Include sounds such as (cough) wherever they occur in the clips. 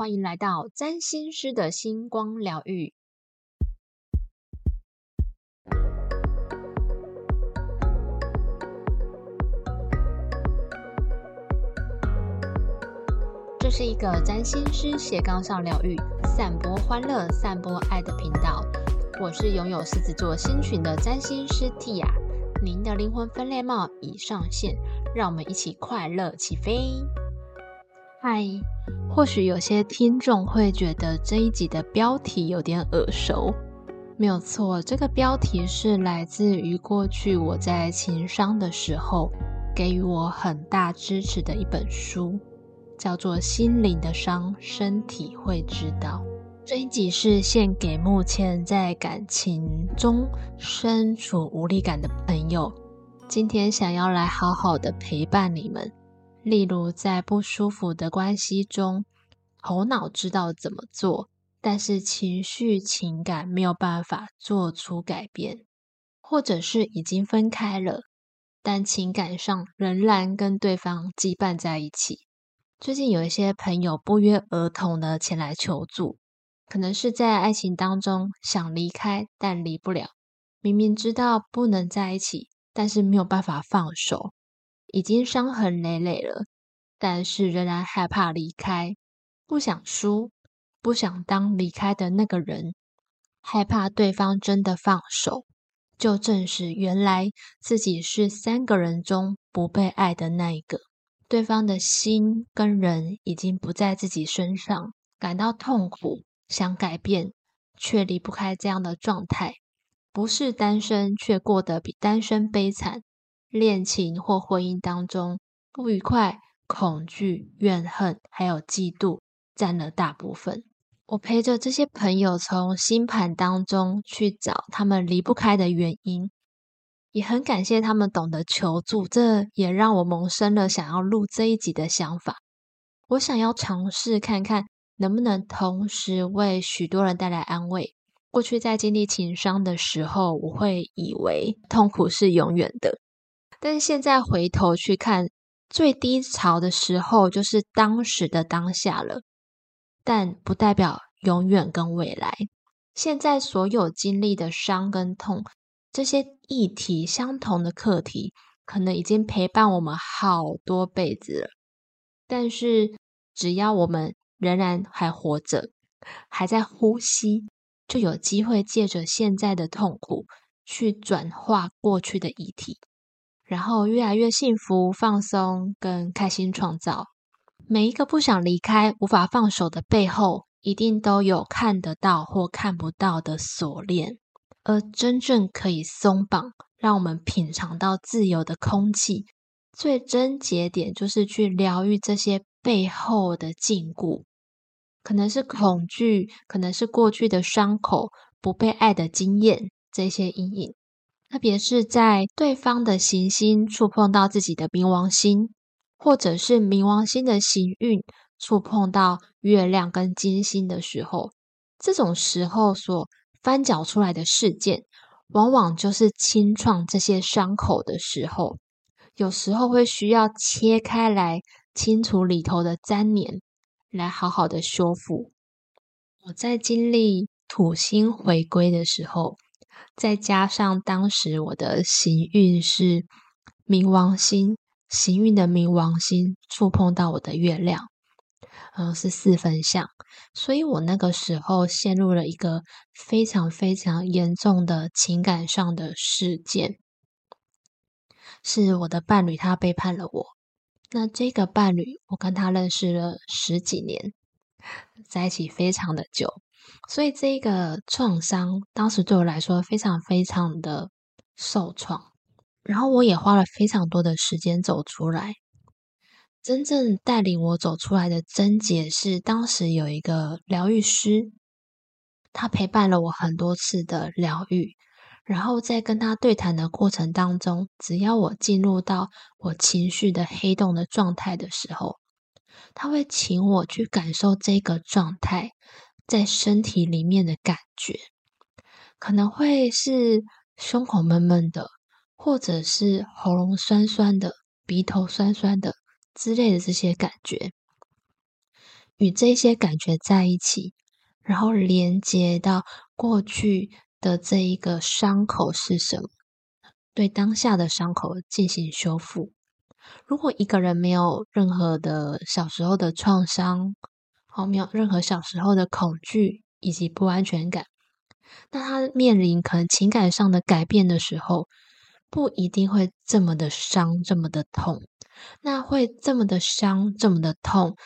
欢迎来到占星师的星光疗愈。这是一个占星师斜杠上疗愈、散播欢乐、散播爱的频道。我是拥有狮子座星群的占星师 Tia，您的灵魂分裂帽已上线，让我们一起快乐起飞。嗨，或许有些听众会觉得这一集的标题有点耳熟，没有错，这个标题是来自于过去我在情商的时候给予我很大支持的一本书。叫做心灵的伤，身体会知道。这一集是献给目前在感情中身处无力感的朋友，今天想要来好好的陪伴你们。例如在不舒服的关系中，头脑知道怎么做，但是情绪情感没有办法做出改变，或者是已经分开了，但情感上仍然跟对方羁绊在一起。最近有一些朋友不约而同的前来求助，可能是在爱情当中想离开，但离不了。明明知道不能在一起，但是没有办法放手，已经伤痕累累了，但是仍然害怕离开，不想输，不想当离开的那个人，害怕对方真的放手，就证实原来自己是三个人中不被爱的那一个。对方的心跟人已经不在自己身上，感到痛苦，想改变，却离不开这样的状态。不是单身，却过得比单身悲惨。恋情或婚姻当中，不愉快、恐惧、怨恨，还有嫉妒，占了大部分。我陪着这些朋友从星盘当中去找他们离不开的原因。也很感谢他们懂得求助，这也让我萌生了想要录这一集的想法。我想要尝试看看能不能同时为许多人带来安慰。过去在经历情伤的时候，我会以为痛苦是永远的，但是现在回头去看，最低潮的时候就是当时的当下了，但不代表永远跟未来。现在所有经历的伤跟痛。这些议题相同的课题，可能已经陪伴我们好多辈子了。但是，只要我们仍然还活着，还在呼吸，就有机会借着现在的痛苦，去转化过去的议题，然后越来越幸福、放松跟开心创造。每一个不想离开、无法放手的背后，一定都有看得到或看不到的锁链。而真正可以松绑，让我们品尝到自由的空气，最真节点就是去疗愈这些背后的禁锢，可能是恐惧，可能是过去的伤口、不被爱的经验，这些阴影。特别是在对方的行星触碰到自己的冥王星，或者是冥王星的行运触碰到月亮跟金星的时候，这种时候所。翻搅出来的事件，往往就是清创这些伤口的时候，有时候会需要切开来清除里头的粘连，来好好的修复。我在经历土星回归的时候，再加上当时我的行运是冥王星，行运的冥王星触碰到我的月亮。嗯，是四分相，所以我那个时候陷入了一个非常非常严重的情感上的事件，是我的伴侣他背叛了我。那这个伴侣，我跟他认识了十几年，在一起非常的久，所以这个创伤当时对我来说非常非常的受创，然后我也花了非常多的时间走出来。真正带领我走出来的症结是，当时有一个疗愈师，他陪伴了我很多次的疗愈，然后在跟他对谈的过程当中，只要我进入到我情绪的黑洞的状态的时候，他会请我去感受这个状态在身体里面的感觉，可能会是胸口闷闷的，或者是喉咙酸酸的，鼻头酸酸的。之类的这些感觉，与这些感觉在一起，然后连接到过去的这一个伤口是什么，对当下的伤口进行修复。如果一个人没有任何的小时候的创伤，哦，没有任何小时候的恐惧以及不安全感，那他面临可能情感上的改变的时候，不一定会这么的伤，这么的痛。那会这么的伤，这么的痛，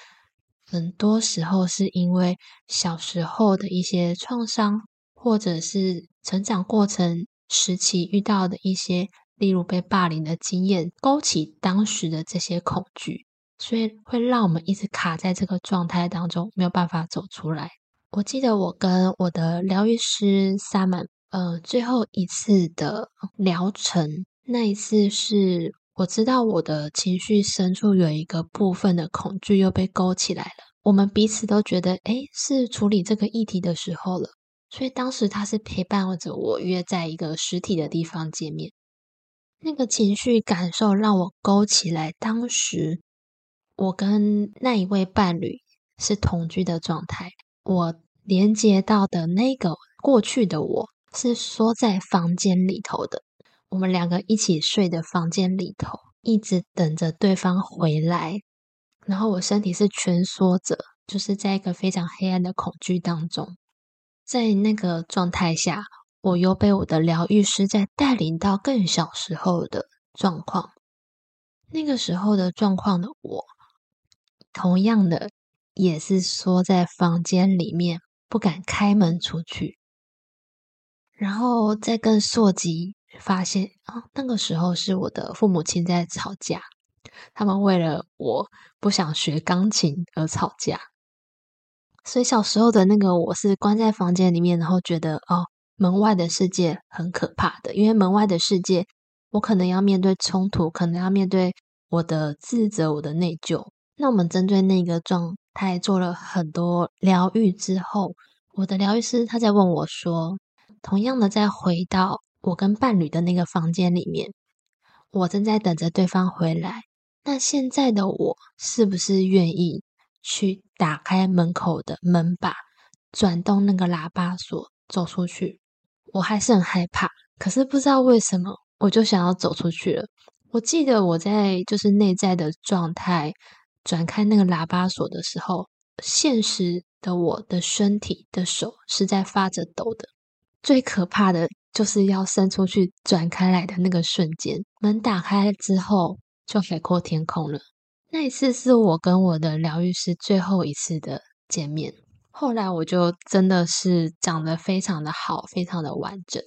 很多时候是因为小时候的一些创伤，或者是成长过程时期遇到的一些，例如被霸凌的经验，勾起当时的这些恐惧。所以会让我们一直卡在这个状态当中，没有办法走出来。我记得我跟我的疗愈师萨满，呃，最后一次的疗程，那一次是我知道我的情绪深处有一个部分的恐惧又被勾起来了。我们彼此都觉得，哎，是处理这个议题的时候了。所以当时他是陪伴着我约在一个实体的地方见面，那个情绪感受让我勾起来当时。我跟那一位伴侣是同居的状态，我连接到的那个过去的我是缩在房间里头的，我们两个一起睡的房间里头，一直等着对方回来，然后我身体是蜷缩着，就是在一个非常黑暗的恐惧当中，在那个状态下，我又被我的疗愈师在带领到更小时候的状况，那个时候的状况的我。同样的，也是缩在房间里面，不敢开门出去。然后再跟硕吉发现啊，那个时候是我的父母亲在吵架，他们为了我不想学钢琴而吵架。所以小时候的那个我是关在房间里面，然后觉得哦，门外的世界很可怕的，因为门外的世界，我可能要面对冲突，可能要面对我的自责、我的内疚。那我们针对那个状态做了很多疗愈之后，我的疗愈师他在问我说：“同样的，再回到我跟伴侣的那个房间里面，我正在等着对方回来。那现在的我是不是愿意去打开门口的门把，转动那个喇叭锁走出去？我还是很害怕，可是不知道为什么，我就想要走出去了。我记得我在就是内在的状态。”转开那个喇叭锁的时候，现实的我的身体的手是在发着抖的。最可怕的就是要伸出去转开来的那个瞬间，门打开之后就海阔天空了。那一次是我跟我的疗愈师最后一次的见面。后来我就真的是长得非常的好，非常的完整。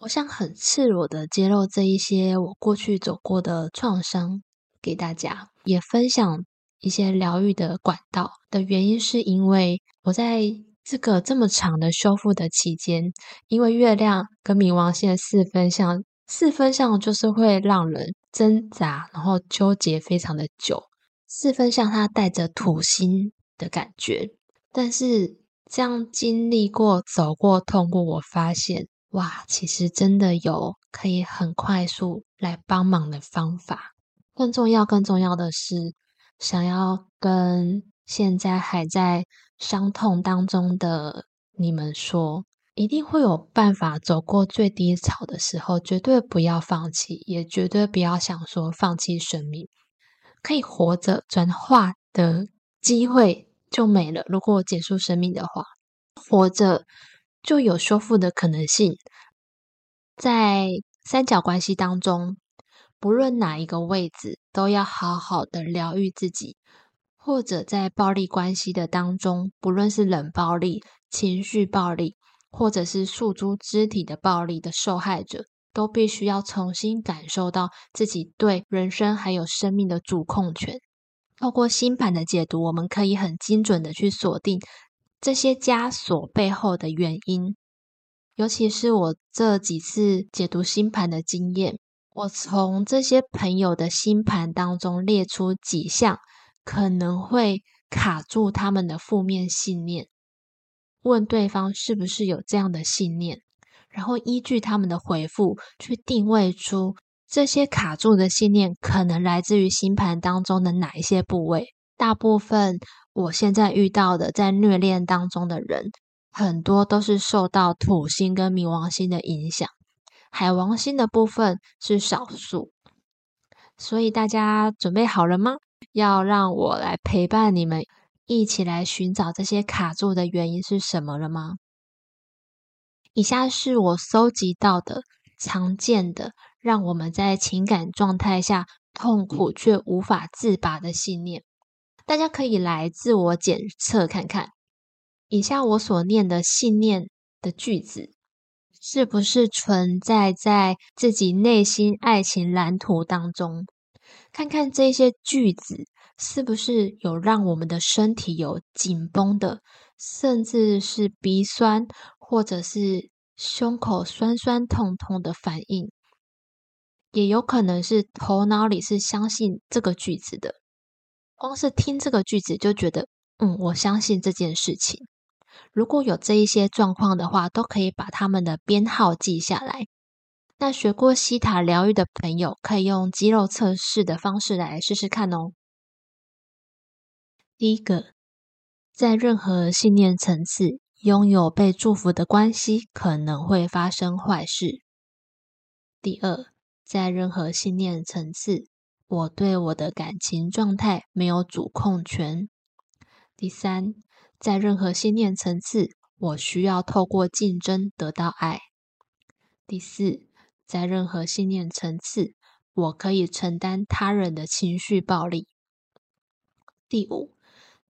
我想很赤裸的揭露这一些我过去走过的创伤给大家，也分享。一些疗愈的管道的原因，是因为我在这个这么长的修复的期间，因为月亮跟冥王星的四分相，四分相就是会让人挣扎，然后纠结非常的久。四分相它带着土星的感觉，但是这样经历过、走过、痛过，我发现哇，其实真的有可以很快速来帮忙的方法。更重要、更重要的是。想要跟现在还在伤痛当中的你们说，一定会有办法走过最低潮的时候，绝对不要放弃，也绝对不要想说放弃生命。可以活着转化的机会就没了。如果结束生命的话，活着就有修复的可能性。在三角关系当中。不论哪一个位置，都要好好的疗愈自己；或者在暴力关系的当中，不论是冷暴力、情绪暴力，或者是诉诸肢体的暴力的受害者，都必须要重新感受到自己对人生还有生命的主控权。透过星盘的解读，我们可以很精准的去锁定这些枷锁背后的原因。尤其是我这几次解读星盘的经验。我从这些朋友的星盘当中列出几项可能会卡住他们的负面信念，问对方是不是有这样的信念，然后依据他们的回复去定位出这些卡住的信念可能来自于星盘当中的哪一些部位。大部分我现在遇到的在虐恋当中的人，很多都是受到土星跟冥王星的影响，海王星的部分是少数。所以大家准备好了吗？要让我来陪伴你们，一起来寻找这些卡住的原因是什么了吗？以下是我搜集到的常见的让我们在情感状态下痛苦却无法自拔的信念，大家可以来自我检测看看。以下我所念的信念的句子，是不是存在在自己内心爱情蓝图当中？看看这些句子是不是有让我们的身体有紧绷的，甚至是鼻酸。或者是胸口酸酸痛痛的反应，也有可能是头脑里是相信这个句子的。光是听这个句子就觉得，嗯，我相信这件事情。如果有这一些状况的话，都可以把他们的编号记下来。那学过西塔疗愈的朋友，可以用肌肉测试的方式来试试看哦。第一个，在任何信念层次。拥有被祝福的关系可能会发生坏事。第二，在任何信念层次，我对我的感情状态没有主控权。第三，在任何信念层次，我需要透过竞争得到爱。第四，在任何信念层次，我可以承担他人的情绪暴力。第五，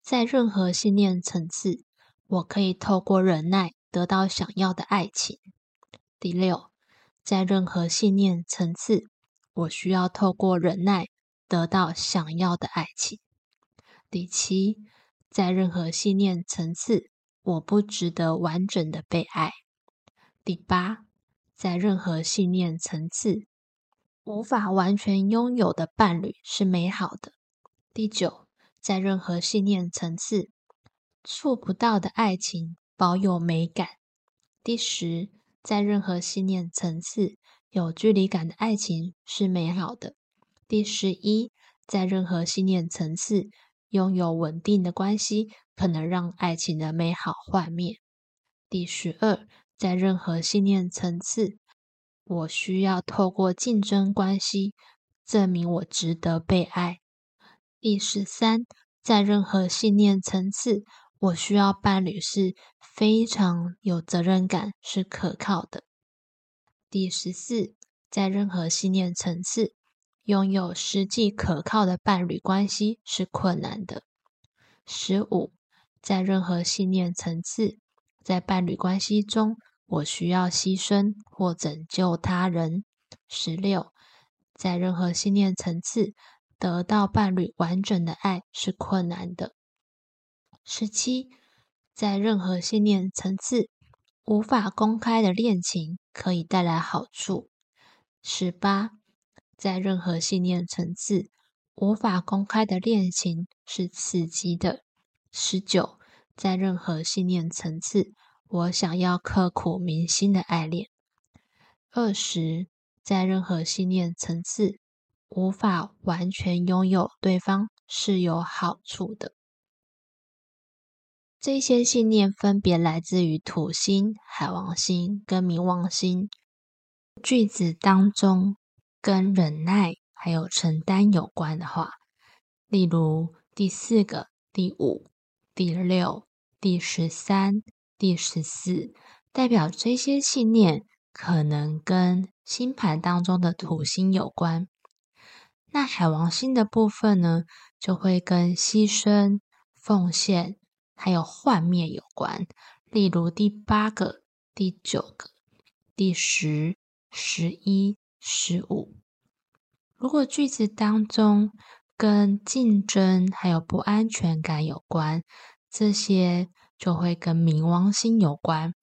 在任何信念层次。我可以透过忍耐得到想要的爱情。第六，在任何信念层次，我需要透过忍耐得到想要的爱情。第七，在任何信念层次，我不值得完整的被爱。第八，在任何信念层次，无法完全拥有的伴侣是美好的。第九，在任何信念层次。触不到的爱情保有美感。第十，在任何信念层次，有距离感的爱情是美好的。第十一，在任何信念层次，拥有稳定的关系可能让爱情的美好幻灭。第十二，在任何信念层次，我需要透过竞争关系证明我值得被爱。第十三，在任何信念层次。我需要伴侣是非常有责任感、是可靠的。第十四，在任何信念层次，拥有实际可靠的伴侣关系是困难的。十五，在任何信念层次，在伴侣关系中，我需要牺牲或拯救他人。十六，在任何信念层次，得到伴侣完整的爱是困难的。十七，在任何信念层次无法公开的恋情可以带来好处。十八，在任何信念层次无法公开的恋情是刺激的。十九，在任何信念层次，我想要刻骨铭心的爱恋。二十，在任何信念层次无法完全拥有对方是有好处的。这些信念分别来自于土星、海王星跟冥王星。句子当中跟忍耐还有承担有关的话，例如第四个、第五、第六、第十三、第十四，代表这些信念可能跟星盘当中的土星有关。那海王星的部分呢，就会跟牺牲、奉献。还有幻灭有关，例如第八个、第九个、第十、十一、十五。如果句子当中跟竞争还有不安全感有关，这些就会跟冥王星有关，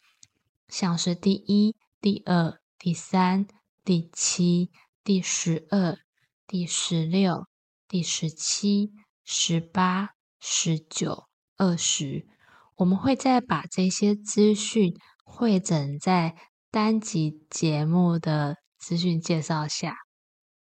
像是第一、第二、第三、第七、第十二、第十六、第十七、十八、十九。二十，我们会再把这些资讯汇整在单集节目的资讯介绍下。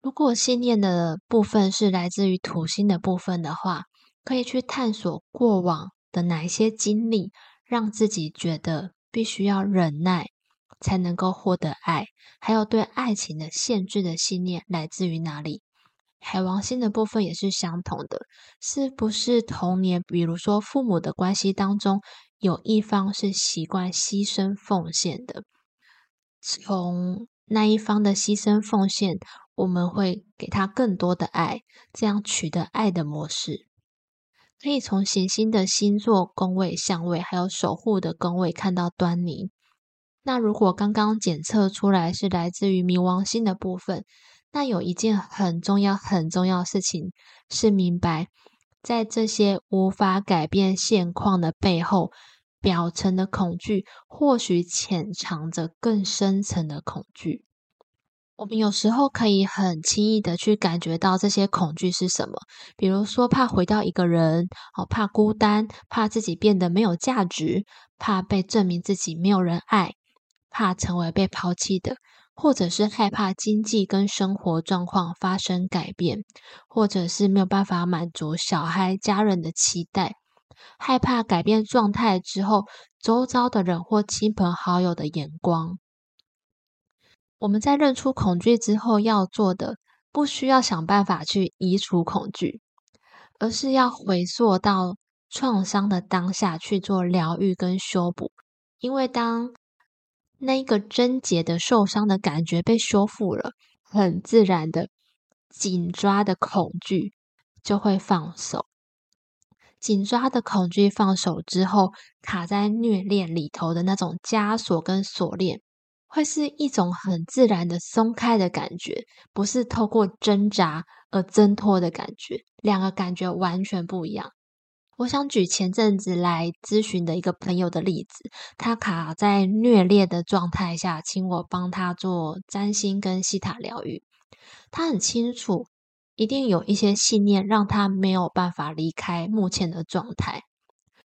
如果信念的部分是来自于土星的部分的话，可以去探索过往的哪一些经历，让自己觉得必须要忍耐才能够获得爱，还有对爱情的限制的信念来自于哪里？海王星的部分也是相同的，是不是童年，比如说父母的关系当中，有一方是习惯牺牲奉献的，从那一方的牺牲奉献，我们会给他更多的爱，这样取得爱的模式，可以从行星的星座宫位、相位，还有守护的宫位看到端倪。那如果刚刚检测出来是来自于冥王星的部分。那有一件很重要、很重要的事情是明白，在这些无法改变现况的背后，表层的恐惧或许潜藏着更深层的恐惧。我们有时候可以很轻易的去感觉到这些恐惧是什么，比如说怕回到一个人，哦，怕孤单，怕自己变得没有价值，怕被证明自己没有人爱，怕成为被抛弃的。或者是害怕经济跟生活状况发生改变，或者是没有办法满足小孩、家人的期待，害怕改变状态之后，周遭的人或亲朋好友的眼光。我们在认出恐惧之后，要做的不需要想办法去移除恐惧，而是要回溯到创伤的当下去做疗愈跟修补，因为当。那一个贞洁的受伤的感觉被修复了，很自然的紧抓的恐惧就会放手。紧抓的恐惧放手之后，卡在虐恋里头的那种枷锁跟锁链，会是一种很自然的松开的感觉，不是透过挣扎而挣脱的感觉，两个感觉完全不一样。我想举前阵子来咨询的一个朋友的例子，他卡在虐恋的状态下，请我帮他做占星跟西塔疗愈。他很清楚，一定有一些信念让他没有办法离开目前的状态。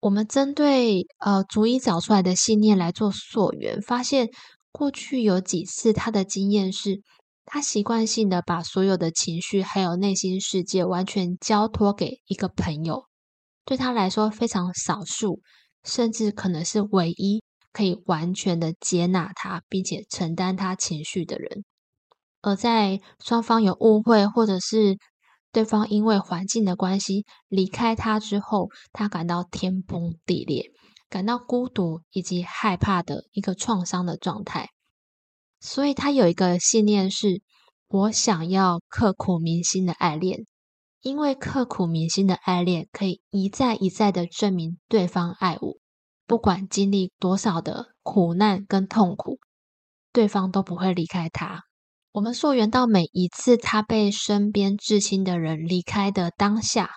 我们针对呃逐一找出来的信念来做溯源，发现过去有几次他的经验是，他习惯性的把所有的情绪还有内心世界完全交托给一个朋友。对他来说非常少数，甚至可能是唯一可以完全的接纳他，并且承担他情绪的人。而在双方有误会，或者是对方因为环境的关系离开他之后，他感到天崩地裂，感到孤独以及害怕的一个创伤的状态。所以他有一个信念是：我想要刻骨铭心的爱恋。因为刻骨铭心的爱恋可以一再一再的证明对方爱我，不管经历多少的苦难跟痛苦，对方都不会离开他。我们溯源到每一次他被身边至亲的人离开的当下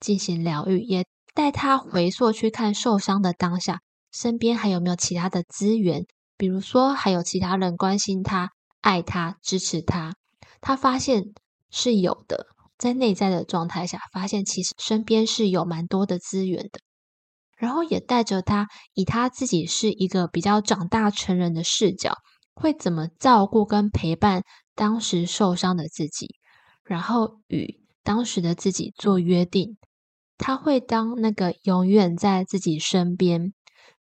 进行疗愈，也带他回溯去看受伤的当下，身边还有没有其他的资源，比如说还有其他人关心他、爱他、支持他。他发现是有的。在内在的状态下，发现其实身边是有蛮多的资源的，然后也带着他以他自己是一个比较长大成人的视角，会怎么照顾跟陪伴当时受伤的自己，然后与当时的自己做约定，他会当那个永远在自己身边，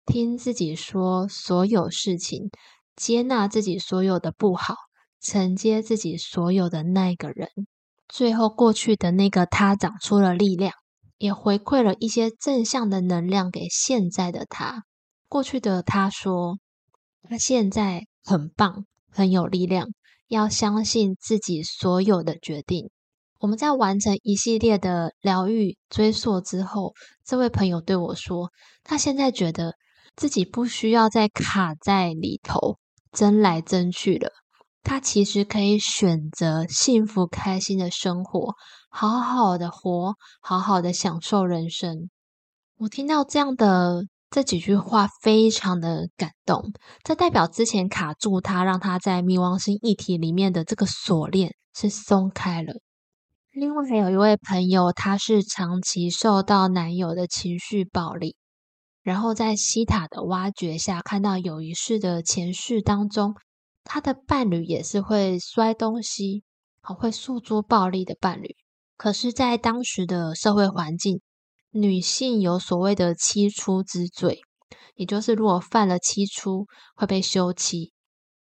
听自己说所有事情，接纳自己所有的不好，承接自己所有的那个人。最后，过去的那个他长出了力量，也回馈了一些正向的能量给现在的他。过去的他说：“他现在很棒，很有力量，要相信自己所有的决定。”我们在完成一系列的疗愈追溯之后，这位朋友对我说：“他现在觉得自己不需要再卡在里头争来争去了。”他其实可以选择幸福开心的生活，好好的活，好好的享受人生。我听到这样的这几句话，非常的感动。这代表之前卡住他，让他在冥王星议题里面的这个锁链是松开了。另外还有一位朋友，他是长期受到男友的情绪暴力，然后在西塔的挖掘下，看到有一世的前世当中。他的伴侣也是会摔东西，好会诉诸暴力的伴侣。可是，在当时的社会环境，女性有所谓的七出之罪，也就是如果犯了七出会被休妻，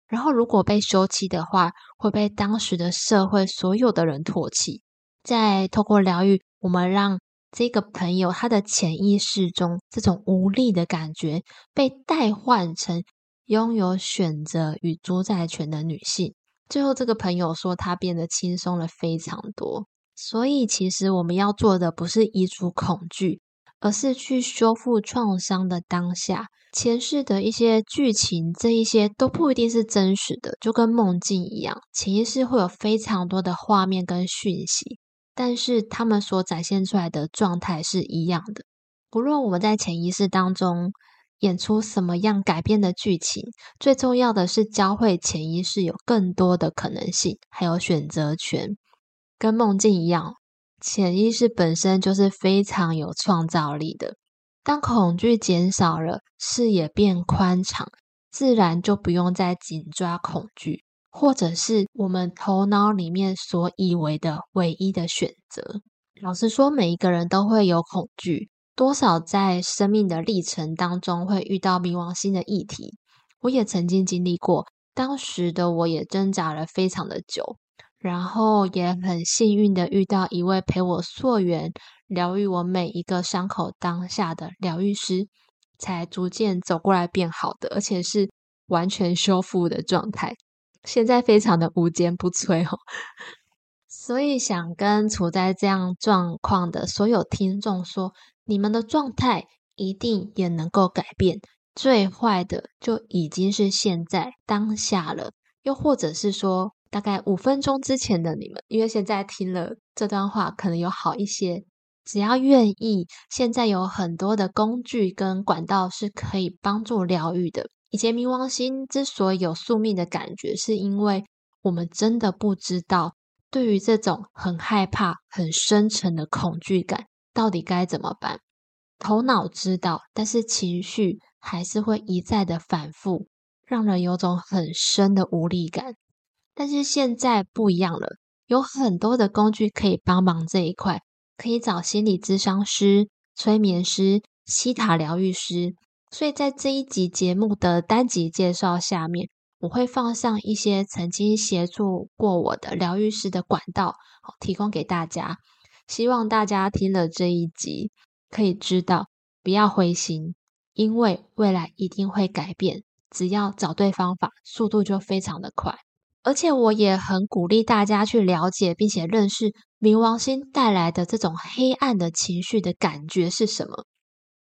然后如果被休妻的话，会被当时的社会所有的人唾弃。在透过疗愈，我们让这个朋友他的潜意识中这种无力的感觉被代换成拥有选择与主宰权的女性。最后，这个朋友说他变得轻松了非常多。所以，其实我们要做的不是移除恐惧，而是去修复创伤的当下。前世的一些剧情，这一些都不一定是真实的，就跟梦境一样，潜意识会有非常多的画面跟讯息。但是他们所展现出来的状态是一样的。不论我们在潜意识当中演出什么样改变的剧情，最重要的是教会潜意识有更多的可能性，还有选择权。跟梦境一样，潜意识本身就是非常有创造力的。当恐惧减少了，视野变宽敞，自然就不用再紧抓恐惧。或者是我们头脑里面所以为的唯一的选择。老实说，每一个人都会有恐惧，多少在生命的历程当中会遇到冥王星的议题。我也曾经经历过，当时的我也挣扎了非常的久，然后也很幸运的遇到一位陪我溯源、疗愈我每一个伤口当下的疗愈师，才逐渐走过来变好的，而且是完全修复的状态。现在非常的无坚不摧哦，所以想跟处在这样状况的所有听众说，你们的状态一定也能够改变。最坏的就已经是现在当下了，又或者是说，大概五分钟之前的你们，因为现在听了这段话，可能有好一些。只要愿意，现在有很多的工具跟管道是可以帮助疗愈的。以前冥王星之所以有宿命的感觉，是因为我们真的不知道，对于这种很害怕、很深沉的恐惧感，到底该怎么办。头脑知道，但是情绪还是会一再的反复，让人有种很深的无力感。但是现在不一样了，有很多的工具可以帮忙这一块，可以找心理咨商师、催眠师、西塔疗愈师。所以在这一集节目的单集介绍下面，我会放上一些曾经协助过我的疗愈师的管道，提供给大家。希望大家听了这一集，可以知道不要灰心，因为未来一定会改变。只要找对方法，速度就非常的快。而且我也很鼓励大家去了解并且认识冥王星带来的这种黑暗的情绪的感觉是什么。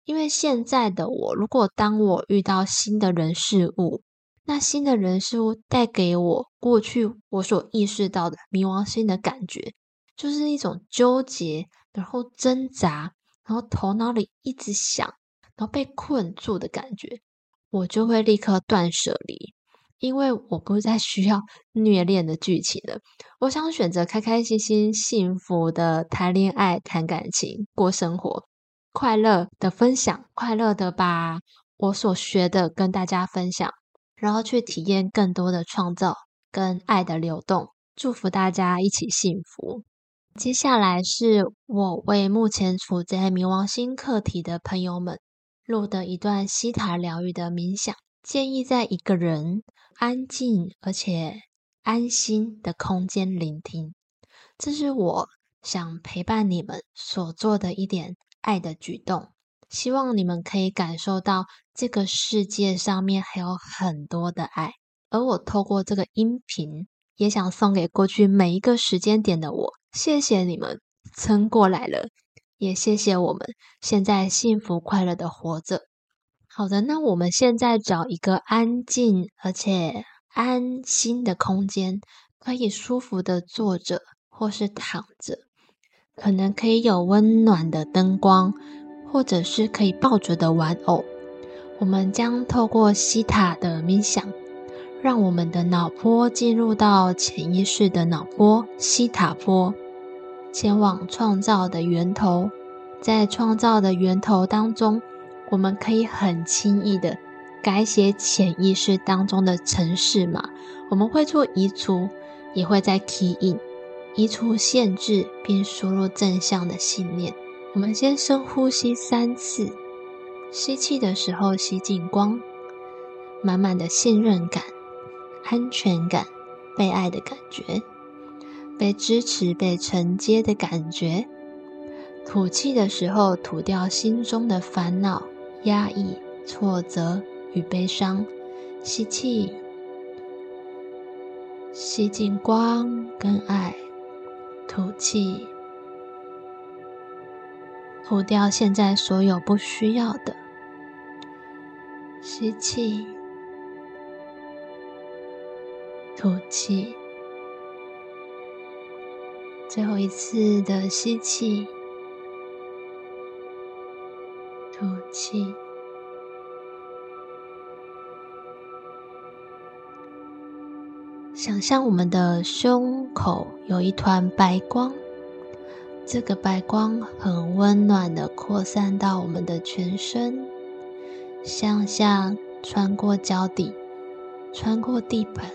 因为现在的我，如果当我遇到新的人事物，那新的人事物带给我过去我所意识到的冥王星的感觉，就是一种纠结，然后挣扎，然后头脑里一直想，然后被困住的感觉，我就会立刻断舍离，因为我不再需要 (laughs) 虐恋的剧情了，我想选择开开心心、幸福的谈恋爱、谈感情、过生活。快乐的分享，快乐的把我所学的跟大家分享，然后去体验更多的创造跟爱的流动。祝福大家一起幸福。接下来是我为目前处在冥王星课题的朋友们录的一段西塔疗愈的冥想，建议在一个人安静而且安心的空间聆听。这是我想陪伴你们所做的一点。爱的举动，希望你们可以感受到这个世界上面还有很多的爱。而我透过这个音频，也想送给过去每一个时间点的我，谢谢你们撑过来了，也谢谢我们现在幸福快乐的活着。好的，那我们现在找一个安静而且安心的空间，可以舒服的坐着或是躺着。可能可以有温暖的灯光，或者是可以抱着的玩偶。我们将透过西塔的冥想，让我们的脑波进入到潜意识的脑波西塔波，前往创造的源头。在创造的源头当中，我们可以很轻易的改写潜意识当中的程式码。我们会做移除，也会在 key in。移除限制，并输入正向的信念，我们先深呼吸三次，吸气的时候吸进光，满满的信任感、安全感、被爱的感觉，被支持、被承接的感觉。吐气的时候吐掉心中的烦恼、压抑、挫折与悲伤。吸气，吸进光跟爱，吐气。吐掉现在所有不需要的，吸气，吐气，最后一次的吸气，气。想象我们的胸口有一团白光。这个白光很温暖的扩散到我们的全身，向下穿过脚底，穿过地板，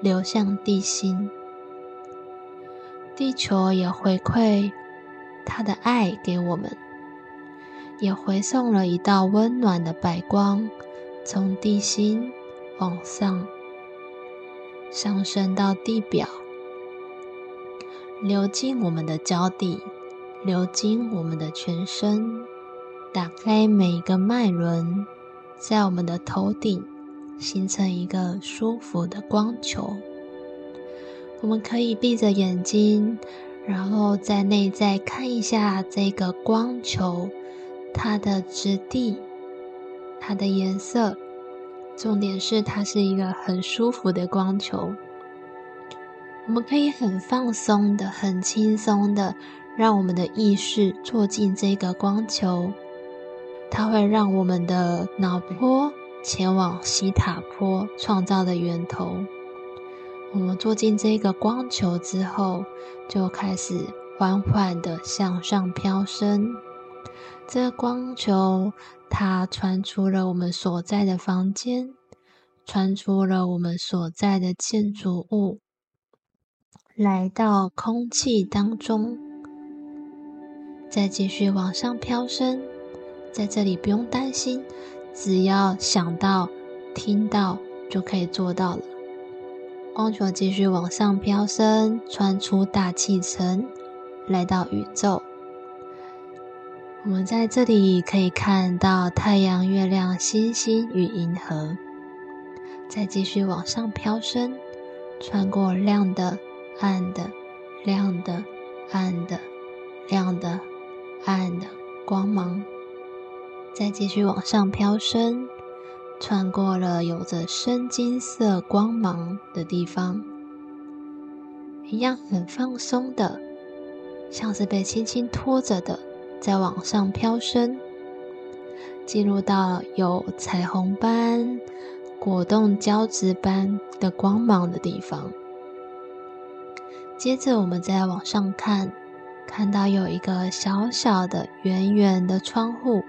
流向地心。地球也回馈它的爱给我们，也回送了一道温暖的白光，从地心往上上升到地表。流进我们的脚底，流进我们的全身，打开每一个脉轮，在我们的头顶形成一个舒服的光球。我们可以闭着眼睛，然后在内在看一下这个光球，它的质地、它的颜色，重点是它是一个很舒服的光球。我们可以很放松的、很轻松的，让我们的意识坐进这个光球，它会让我们的脑波前往西塔波创造的源头。我们坐进这个光球之后，就开始缓缓的向上飘升。这光球它穿出了我们所在的房间，穿出了我们所在的建筑物。来到空气当中，再继续往上飘升。在这里不用担心，只要想到、听到就可以做到了。光球继续往上飘升，穿出大气层，来到宇宙。我们在这里可以看到太阳、月亮、星星与银河。再继续往上飘升，穿过亮的。暗的、亮的、暗的、亮的、暗的光芒，再继续往上飘升，穿过了有着深金色光芒的地方，一样很放松的，像是被轻轻拖着的，在往上飘升，进入到有彩虹般、果冻胶质般的光芒的地方。接着，我们再往上看，看到有一个小小的、圆圆的窗户，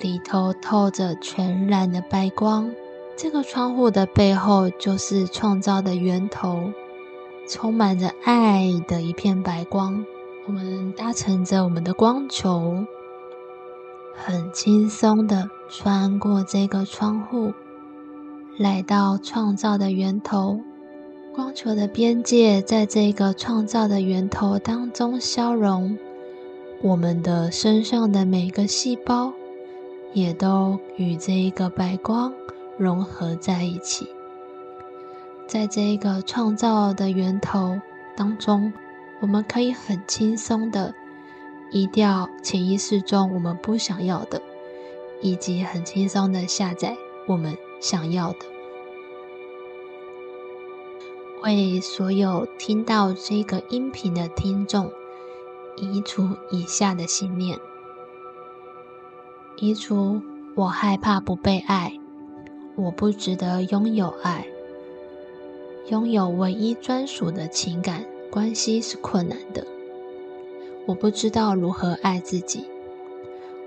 里头透着全然的白光。这个窗户的背后就是创造的源头，充满着爱的一片白光。我们搭乘着我们的光球，很轻松的穿过这个窗户，来到创造的源头。光球的边界在这个创造的源头当中消融，我们的身上的每个细胞也都与这一个白光融合在一起。在这一个创造的源头当中，我们可以很轻松的移掉潜意识中我们不想要的，以及很轻松的下载我们想要的。为所有听到这个音频的听众移除以下的信念：移除我害怕不被爱，我不值得拥有爱，拥有唯一专属的情感关系是困难的，我不知道如何爱自己，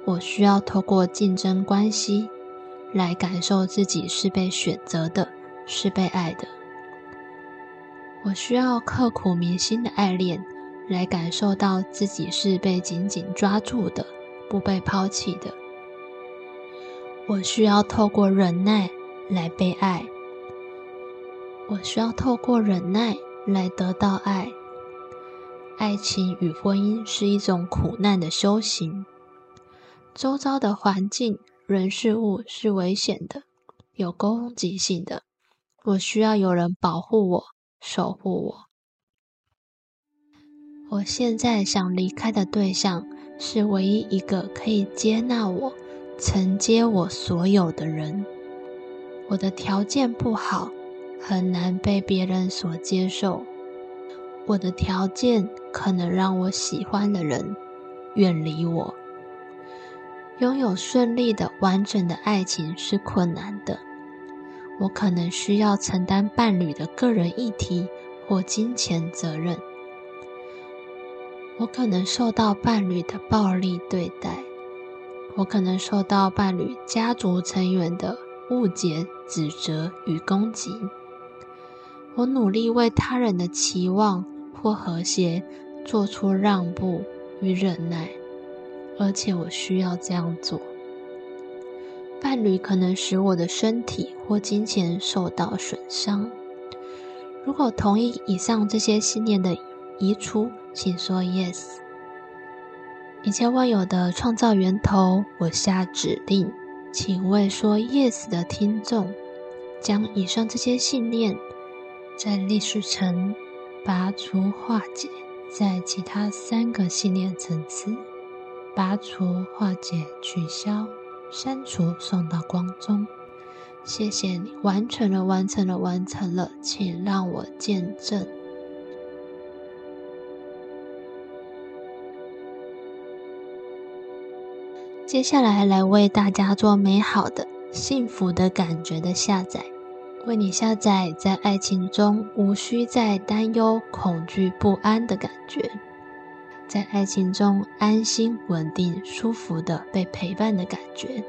我需要透过竞争关系来感受自己是被选择的，是被爱的。我需要刻苦铭心的爱恋，来感受到自己是被紧紧抓住的，不被抛弃的。我需要透过忍耐来被爱，我需要透过忍耐来得到爱。爱情与婚姻是一种苦难的修行，周遭的环境、人事物是危险的，有攻击性的。我需要有人保护我、守护我。我现在想离开的对象是唯一一个可以接纳我、承接我所有的人。我的条件不好，很难被别人所接受。我的条件可能让我喜欢的人远离我。拥有顺利的、完整的爱情是困难的。我可能需要承担伴侣的个人议题或金钱责任。我可能受到伴侣的暴力对待。我可能受到伴侣家族成员的误解、指责与攻击。我努力为他人的期望。或和谐，做出让步与忍耐，而且我需要这样做。伴侣可能使我的身体或金钱受到损伤。如果同意以上这些信念的移除，请说 yes。一切万有的创造源头，我下指令，请为说 yes 的听众，将以上这些信念在历史层。拔除、化解，在其他三个信念层次，拔除、化解、取消、删除，送到光中。谢谢你，完成了，完成了，完成了，请让我见证。接下来，来为大家做美好的、幸福的感觉的下载。为你下载在爱情中无需再担忧、恐惧、不安的感觉，在爱情中安心、稳定、舒服的被陪伴的感觉，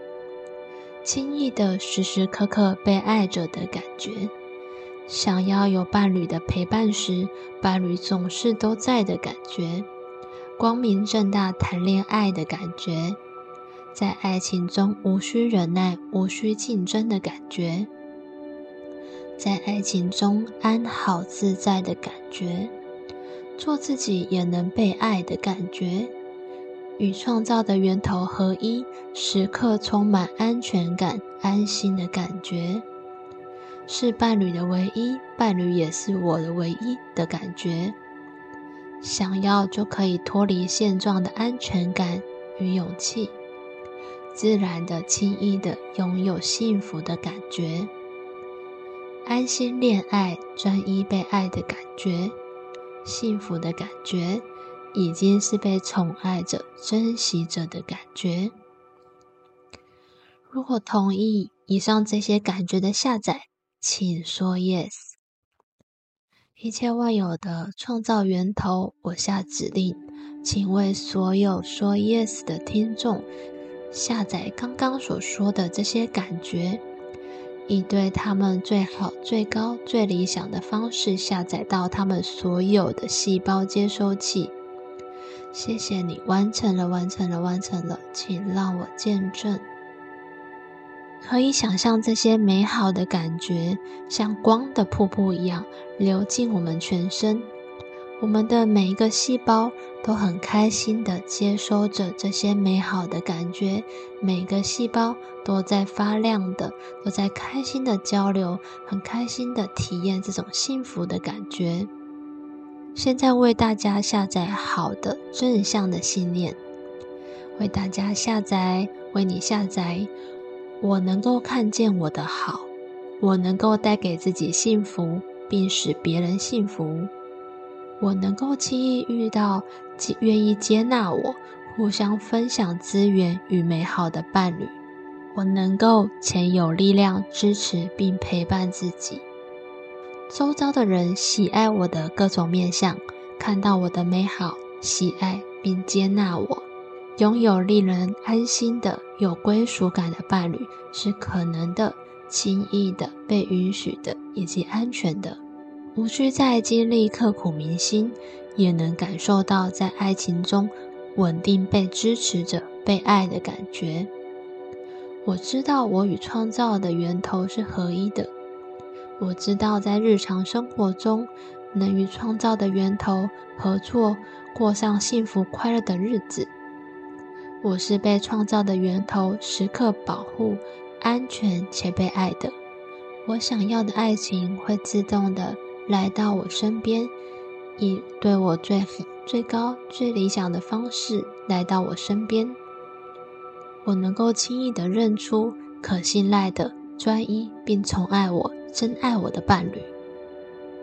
轻易的时时刻刻被爱着的感觉，想要有伴侣的陪伴时，伴侣总是都在的感觉，光明正大谈恋爱的感觉，在爱情中无需忍耐、无需竞争的感觉。在爱情中安好自在的感觉，做自己也能被爱的感觉，与创造的源头合一，时刻充满安全感、安心的感觉，是伴侣的唯一，伴侣也是我的唯一的感觉。想要就可以脱离现状的安全感与勇气，自然的、轻易的拥有幸福的感觉。安心恋爱、专一被爱的感觉，幸福的感觉，已经是被宠爱着、珍惜着的感觉。如果同意以上这些感觉的下载，请说 yes。一切万有的创造源头，我下指令，请为所有说 yes 的听众下载刚刚所说的这些感觉。以对他们最好、最高、最理想的方式下载到他们所有的细胞接收器。谢谢你，完成了，完成了，完成了，请让我见证。可以想象这些美好的感觉像光的瀑布一样流进我们全身。我们的每一个细胞都很开心的接收着这些美好的感觉，每个细胞都在发亮的，都在开心的交流，很开心的体验这种幸福的感觉。现在为大家下载好的正向的信念，为大家下载，为你下载。我能够看见我的好，我能够带给自己幸福，并使别人幸福。我能够轻易遇到愿意接纳我、互相分享资源与美好的伴侣。我能够且有力量支持并陪伴自己。周遭的人喜爱我的各种面相，看到我的美好，喜爱并接纳我。拥有令人安心的、有归属感的伴侣是可能的、轻易的、被允许的以及安全的。无需再经历刻骨铭心，也能感受到在爱情中稳定被支持着、被爱的感觉。我知道我与创造的源头是合一的。我知道在日常生活中能与创造的源头合作，过上幸福快乐的日子。我是被创造的源头时刻保护、安全且被爱的。我想要的爱情会自动的来到我身边，以对我最最高、最理想的方式来到我身边。我能够轻易的认出可信赖的、专一并宠爱我、真爱我的伴侣。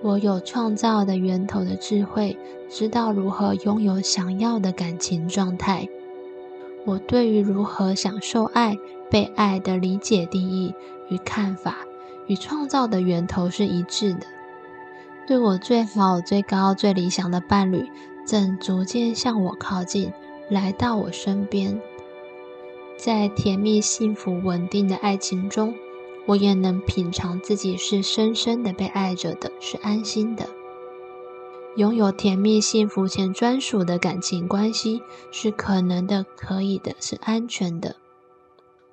我有创造的源头的智慧，知道如何拥有想要的感情状态。我对于如何享受爱、被爱的理解、定义与看法，与创造的源头是一致的。对我最好、最高、最理想的伴侣，正逐渐向我靠近，来到我身边。在甜蜜、幸福、稳定的爱情中，我也能品尝自己是深深的被爱着的，是安心的。拥有甜蜜、幸福且专属的感情关系是可能的、可以的、是安全的。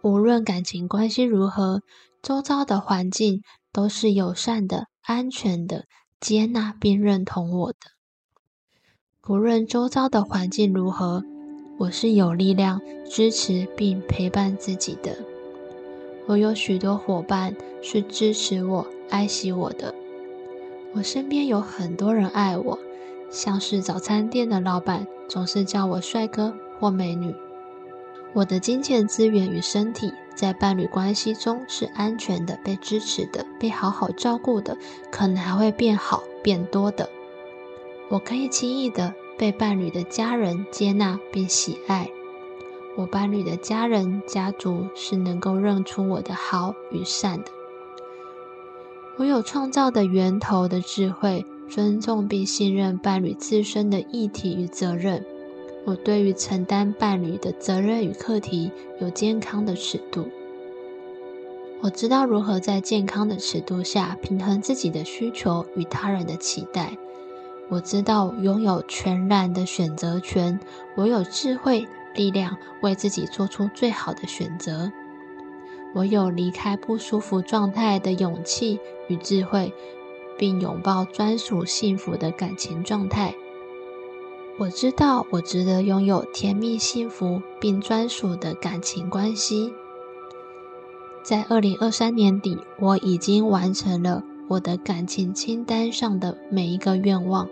无论感情关系如何，周遭的环境都是友善的、安全的、接纳并认同我的。不论周遭的环境如何。我是有力量支持并陪伴自己的。我有许多伙伴是支持我、爱惜我的。我身边有很多人爱我，像是早餐店的老板总是叫我帅哥或美女。我的金钱资源与身体在伴侣关系中是安全的、被支持的、被好好照顾的，可能还会变好、变多的。我可以轻易的。被伴侣的家人接纳并喜爱，我伴侣的家人家族是能够认出我的好与善的。我有创造的源头的智慧，尊重并信任伴侣自身的议题与责任。我对于承担伴侣的责任与课题有健康的尺度。我知道如何在健康的尺度下平衡自己的需求与他人的期待。我知道拥有全然的选择权，我有智慧力量为自己做出最好的选择。我有离开不舒服状态的勇气与智慧，并拥抱专属幸福的感情状态。我知道我值得拥有甜蜜幸福并专属的感情关系。在二零二三年底，我已经完成了我的感情清单上的每一个愿望。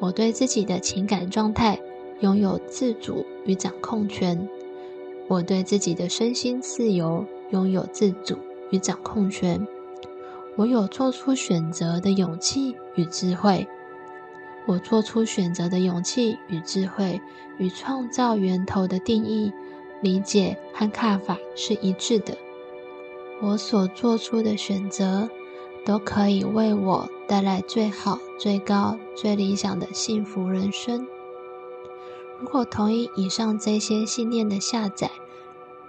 我对自己的情感状态拥有自主与掌控权，我对自己的身心自由拥有自主与掌控权，我有做出选择的勇气与智慧，我做出选择的勇气与智慧与创造源头的定义、理解和看法是一致的，我所做出的选择。都可以为我带来最好、最高、最理想的幸福人生。如果同意以上这些信念的下载，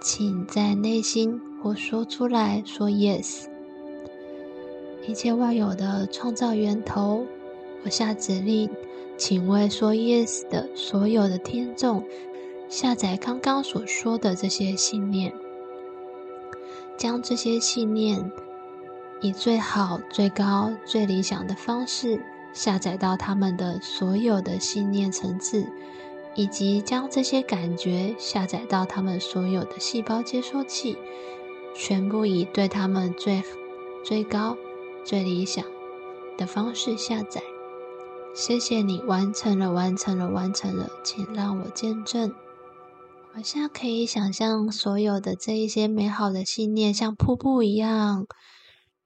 请在内心或说出来说 “yes”。一切万有的创造源头，我下指令，请为说 “yes” 的所有的听众下载刚刚所说的这些信念，将这些信念。以最好、最高、最理想的方式下载到他们的所有的信念层次，以及将这些感觉下载到他们所有的细胞接收器，全部以对他们最最高、最理想的方式下载。谢谢你完成了，完成了，完成了，请让我见证。我现在可以想象所有的这一些美好的信念像瀑布一样。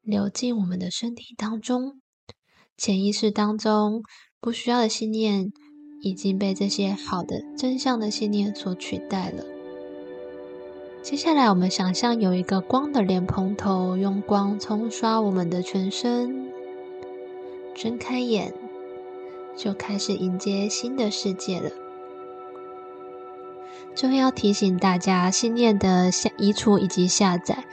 流进我们的身体当中，潜意识当中不需要的信念已经被这些好的真相的信念所取代了。接下来，我们想象有一个光的莲蓬头，用光冲刷我们的全身。睁开眼，就开始迎接新的世界了。最后要提醒大家，信念的下移除以及下载。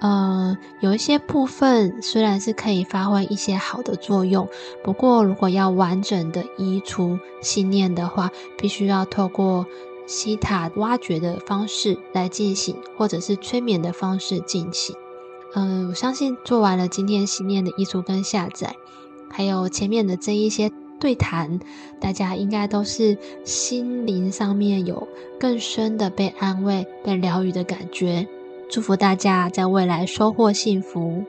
呃，有一些部分虽然是可以发挥一些好的作用，不过如果要完整的移除信念的话，必须要透过西塔挖掘的方式来进行，或者是催眠的方式进行。嗯，我相信做完了今天信念的移除跟下载，还有前面的这一些对谈，大家应该都是心灵上面有更深的被安慰、被疗愈的感觉。祝福大家在未来收获幸福。